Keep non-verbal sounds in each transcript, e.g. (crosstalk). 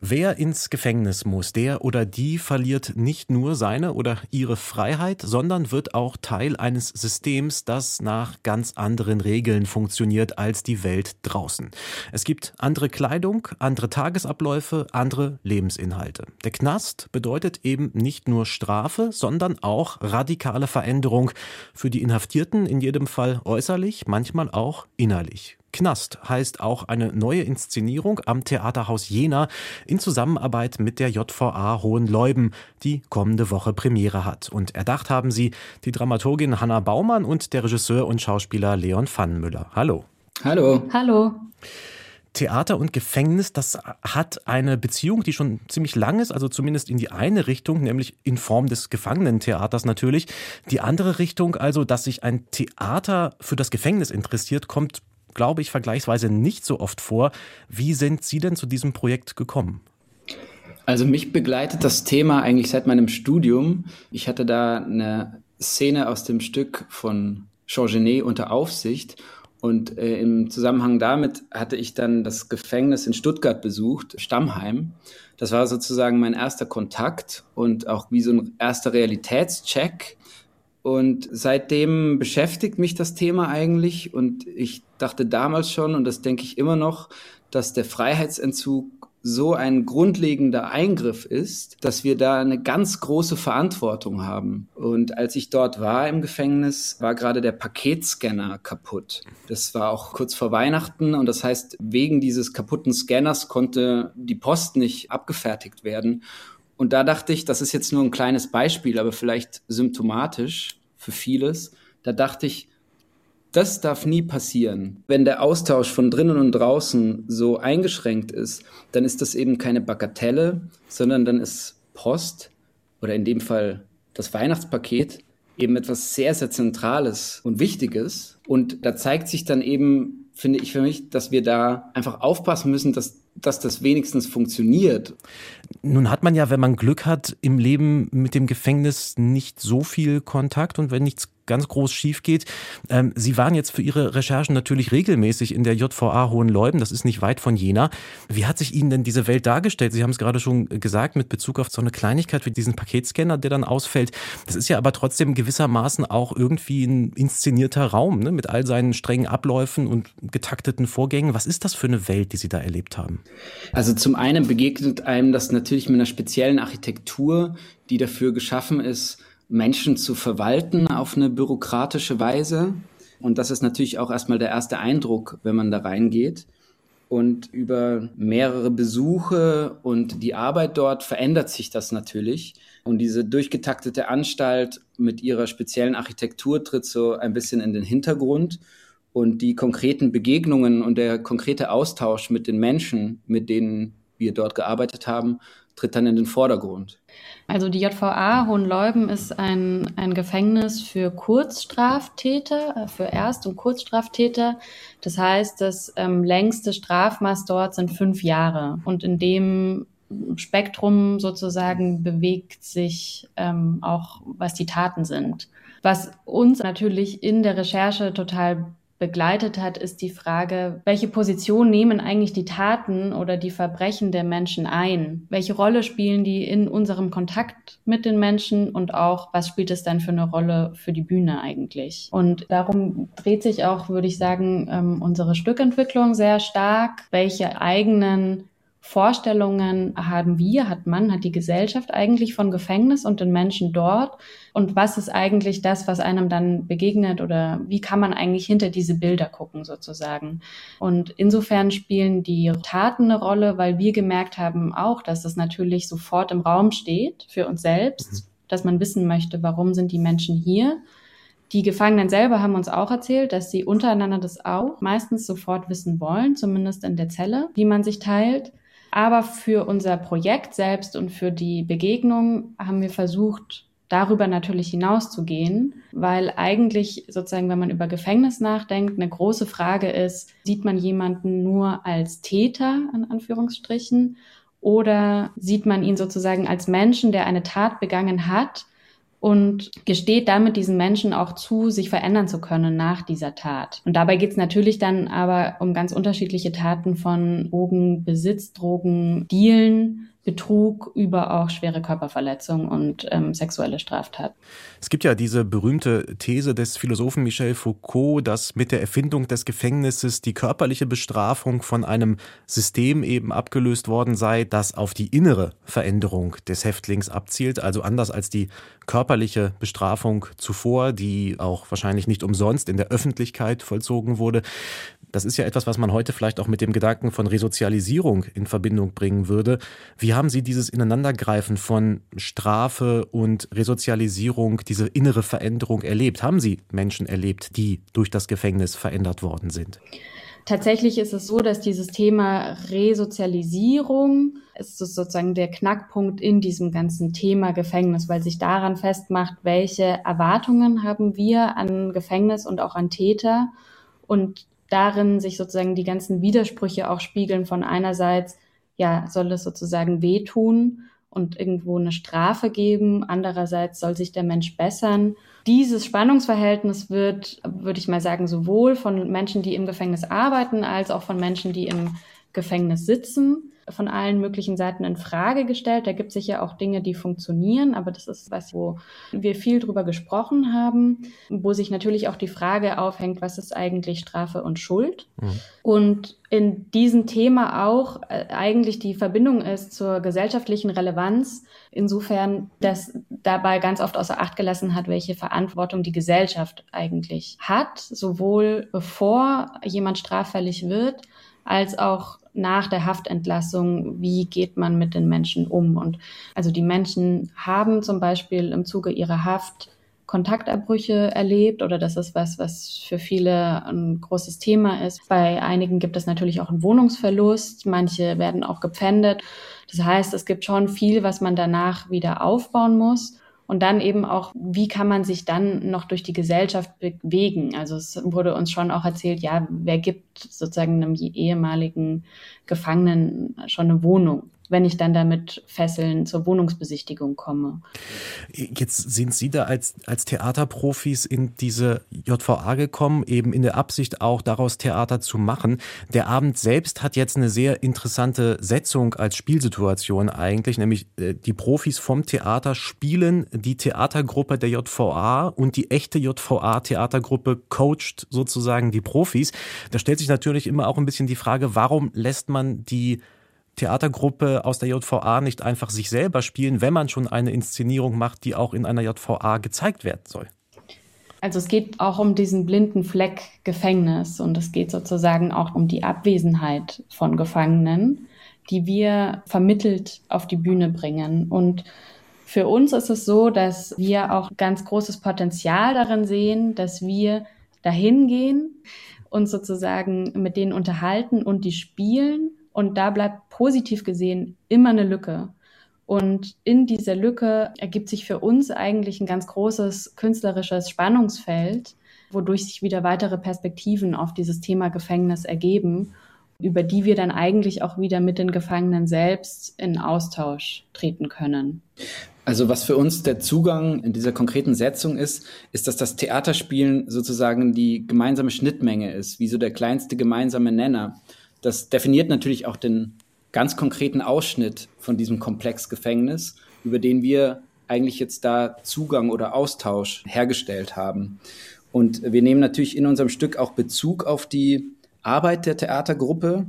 Wer ins Gefängnis muss, der oder die verliert nicht nur seine oder ihre Freiheit, sondern wird auch Teil eines Systems, das nach ganz anderen Regeln funktioniert als die Welt draußen. Es gibt andere Kleidung, andere Tagesabläufe, andere Lebensinhalte. Der Knast bedeutet eben nicht nur Strafe, sondern auch radikale Veränderung für die Inhaftierten, in jedem Fall äußerlich, manchmal auch innerlich. Knast heißt auch eine neue Inszenierung am Theaterhaus Jena in Zusammenarbeit mit der JVA Hohenleuben, die kommende Woche Premiere hat. Und erdacht haben sie die Dramaturgin Hanna Baumann und der Regisseur und Schauspieler Leon Pfannenmüller. Hallo. Hallo. Hallo. Theater und Gefängnis, das hat eine Beziehung, die schon ziemlich lang ist, also zumindest in die eine Richtung, nämlich in Form des Gefangenentheaters natürlich. Die andere Richtung, also, dass sich ein Theater für das Gefängnis interessiert, kommt glaube ich, vergleichsweise nicht so oft vor. Wie sind Sie denn zu diesem Projekt gekommen? Also mich begleitet das Thema eigentlich seit meinem Studium. Ich hatte da eine Szene aus dem Stück von Jean Genet unter Aufsicht und äh, im Zusammenhang damit hatte ich dann das Gefängnis in Stuttgart besucht, Stammheim. Das war sozusagen mein erster Kontakt und auch wie so ein erster Realitätscheck. Und seitdem beschäftigt mich das Thema eigentlich. Und ich dachte damals schon, und das denke ich immer noch, dass der Freiheitsentzug so ein grundlegender Eingriff ist, dass wir da eine ganz große Verantwortung haben. Und als ich dort war im Gefängnis, war gerade der Paketscanner kaputt. Das war auch kurz vor Weihnachten und das heißt, wegen dieses kaputten Scanners konnte die Post nicht abgefertigt werden. Und da dachte ich, das ist jetzt nur ein kleines Beispiel, aber vielleicht symptomatisch für vieles. Da dachte ich, das darf nie passieren. Wenn der Austausch von drinnen und draußen so eingeschränkt ist, dann ist das eben keine Bagatelle, sondern dann ist Post oder in dem Fall das Weihnachtspaket eben etwas sehr, sehr Zentrales und Wichtiges. Und da zeigt sich dann eben, finde ich für mich, dass wir da einfach aufpassen müssen, dass dass das wenigstens funktioniert. Nun hat man ja, wenn man Glück hat, im Leben mit dem Gefängnis nicht so viel Kontakt und wenn nichts ganz groß schief geht. Ähm, Sie waren jetzt für Ihre Recherchen natürlich regelmäßig in der JVA Hohenleuben, das ist nicht weit von Jena. Wie hat sich Ihnen denn diese Welt dargestellt? Sie haben es gerade schon gesagt mit Bezug auf so eine Kleinigkeit wie diesen Paketscanner, der dann ausfällt. Das ist ja aber trotzdem gewissermaßen auch irgendwie ein inszenierter Raum ne? mit all seinen strengen Abläufen und getakteten Vorgängen. Was ist das für eine Welt, die Sie da erlebt haben? Also zum einen begegnet einem das natürlich mit einer speziellen Architektur, die dafür geschaffen ist, Menschen zu verwalten auf eine bürokratische Weise. Und das ist natürlich auch erstmal der erste Eindruck, wenn man da reingeht. Und über mehrere Besuche und die Arbeit dort verändert sich das natürlich. Und diese durchgetaktete Anstalt mit ihrer speziellen Architektur tritt so ein bisschen in den Hintergrund. Und die konkreten Begegnungen und der konkrete Austausch mit den Menschen, mit denen wir dort gearbeitet haben, tritt dann in den Vordergrund. Also die JVA Hohenleuben ist ein, ein Gefängnis für Kurzstraftäter, äh, für Erst- und Kurzstraftäter. Das heißt, das ähm, längste Strafmaß dort sind fünf Jahre. Und in dem Spektrum sozusagen bewegt sich ähm, auch, was die Taten sind. Was uns natürlich in der Recherche total begleitet hat, ist die Frage, welche Position nehmen eigentlich die Taten oder die Verbrechen der Menschen ein? Welche Rolle spielen die in unserem Kontakt mit den Menschen und auch, was spielt es dann für eine Rolle für die Bühne eigentlich? Und darum dreht sich auch, würde ich sagen, ähm, unsere Stückentwicklung sehr stark. Welche eigenen Vorstellungen haben wir, hat man, hat die Gesellschaft eigentlich von Gefängnis und den Menschen dort? Und was ist eigentlich das, was einem dann begegnet oder wie kann man eigentlich hinter diese Bilder gucken sozusagen? Und insofern spielen die Taten eine Rolle, weil wir gemerkt haben auch, dass es natürlich sofort im Raum steht für uns selbst, mhm. dass man wissen möchte, warum sind die Menschen hier? Die Gefangenen selber haben uns auch erzählt, dass sie untereinander das auch meistens sofort wissen wollen, zumindest in der Zelle, wie man sich teilt. Aber für unser Projekt selbst und für die Begegnung haben wir versucht, darüber natürlich hinauszugehen, weil eigentlich sozusagen, wenn man über Gefängnis nachdenkt, eine große Frage ist, sieht man jemanden nur als Täter, in Anführungsstrichen, oder sieht man ihn sozusagen als Menschen, der eine Tat begangen hat und gesteht damit diesen Menschen auch zu, sich verändern zu können nach dieser Tat. Und dabei geht es natürlich dann aber um ganz unterschiedliche Taten von Drogenbesitz, Drogen, Dealen, Betrug über auch schwere Körperverletzung und ähm, sexuelle Straftaten. Es gibt ja diese berühmte These des Philosophen Michel Foucault, dass mit der Erfindung des Gefängnisses die körperliche Bestrafung von einem System eben abgelöst worden sei, das auf die innere Veränderung des Häftlings abzielt, also anders als die körperliche Bestrafung zuvor, die auch wahrscheinlich nicht umsonst in der Öffentlichkeit vollzogen wurde. Das ist ja etwas, was man heute vielleicht auch mit dem Gedanken von Resozialisierung in Verbindung bringen würde. Wie haben Sie dieses Ineinandergreifen von Strafe und Resozialisierung, diese innere Veränderung erlebt? Haben Sie Menschen erlebt, die durch das Gefängnis verändert worden sind? Tatsächlich ist es so, dass dieses Thema Resozialisierung ist sozusagen der Knackpunkt in diesem ganzen Thema Gefängnis, weil sich daran festmacht, welche Erwartungen haben wir an Gefängnis und auch an Täter und darin sich sozusagen die ganzen Widersprüche auch spiegeln von einerseits, ja, soll es sozusagen wehtun und irgendwo eine Strafe geben, andererseits soll sich der Mensch bessern. Dieses Spannungsverhältnis wird, würde ich mal sagen, sowohl von Menschen, die im Gefängnis arbeiten, als auch von Menschen, die im Gefängnis sitzen, von allen möglichen Seiten in Frage gestellt. Da gibt es sicher auch Dinge, die funktionieren, aber das ist was, wo wir viel drüber gesprochen haben, wo sich natürlich auch die Frage aufhängt, was ist eigentlich Strafe und Schuld? Mhm. Und in diesem Thema auch äh, eigentlich die Verbindung ist zur gesellschaftlichen Relevanz, insofern, dass dabei ganz oft außer Acht gelassen hat, welche Verantwortung die Gesellschaft eigentlich hat, sowohl bevor jemand straffällig wird, als auch nach der Haftentlassung, wie geht man mit den Menschen um? Und also die Menschen haben zum Beispiel im Zuge ihrer Haft Kontakterbrüche erlebt oder das ist was, was für viele ein großes Thema ist. Bei einigen gibt es natürlich auch einen Wohnungsverlust, manche werden auch gepfändet. Das heißt, es gibt schon viel, was man danach wieder aufbauen muss. Und dann eben auch, wie kann man sich dann noch durch die Gesellschaft bewegen? Also es wurde uns schon auch erzählt, ja, wer gibt sozusagen einem ehemaligen Gefangenen schon eine Wohnung? Wenn ich dann damit Fesseln zur Wohnungsbesichtigung komme. Jetzt sind Sie da als, als Theaterprofis in diese JVA gekommen, eben in der Absicht auch daraus Theater zu machen. Der Abend selbst hat jetzt eine sehr interessante Setzung als Spielsituation eigentlich, nämlich äh, die Profis vom Theater spielen die Theatergruppe der JVA und die echte JVA-Theatergruppe coacht sozusagen die Profis. Da stellt sich natürlich immer auch ein bisschen die Frage, warum lässt man die Theatergruppe aus der JVA nicht einfach sich selber spielen, wenn man schon eine Inszenierung macht, die auch in einer JVA gezeigt werden soll? Also es geht auch um diesen blinden Fleck Gefängnis und es geht sozusagen auch um die Abwesenheit von Gefangenen, die wir vermittelt auf die Bühne bringen. Und für uns ist es so, dass wir auch ganz großes Potenzial darin sehen, dass wir dahin gehen, uns sozusagen mit denen unterhalten und die spielen und da bleibt positiv gesehen immer eine Lücke. Und in dieser Lücke ergibt sich für uns eigentlich ein ganz großes künstlerisches Spannungsfeld, wodurch sich wieder weitere Perspektiven auf dieses Thema Gefängnis ergeben, über die wir dann eigentlich auch wieder mit den Gefangenen selbst in Austausch treten können. Also was für uns der Zugang in dieser konkreten Setzung ist, ist, dass das Theaterspielen sozusagen die gemeinsame Schnittmenge ist, wie so der kleinste gemeinsame Nenner. Das definiert natürlich auch den ganz konkreten Ausschnitt von diesem Komplex Gefängnis, über den wir eigentlich jetzt da Zugang oder Austausch hergestellt haben. Und wir nehmen natürlich in unserem Stück auch Bezug auf die Arbeit der Theatergruppe,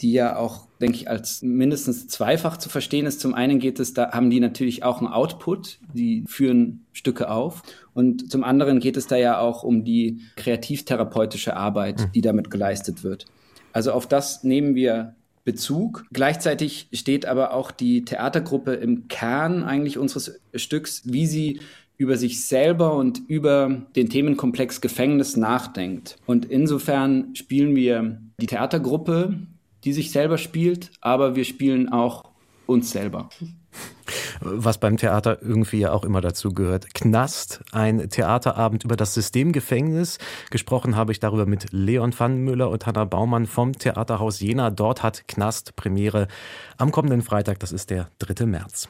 die ja auch, denke ich, als mindestens zweifach zu verstehen ist. Zum einen geht es, da haben die natürlich auch einen Output, die führen Stücke auf. Und zum anderen geht es da ja auch um die kreativtherapeutische Arbeit, hm. die damit geleistet wird. Also auf das nehmen wir Bezug. Gleichzeitig steht aber auch die Theatergruppe im Kern eigentlich unseres Stücks, wie sie über sich selber und über den Themenkomplex Gefängnis nachdenkt. Und insofern spielen wir die Theatergruppe, die sich selber spielt, aber wir spielen auch uns selber (laughs) was beim Theater irgendwie ja auch immer dazu gehört. Knast, ein Theaterabend über das Systemgefängnis. Gesprochen habe ich darüber mit Leon Pfannenmüller und Hanna Baumann vom Theaterhaus Jena. Dort hat Knast Premiere am kommenden Freitag, das ist der 3. März.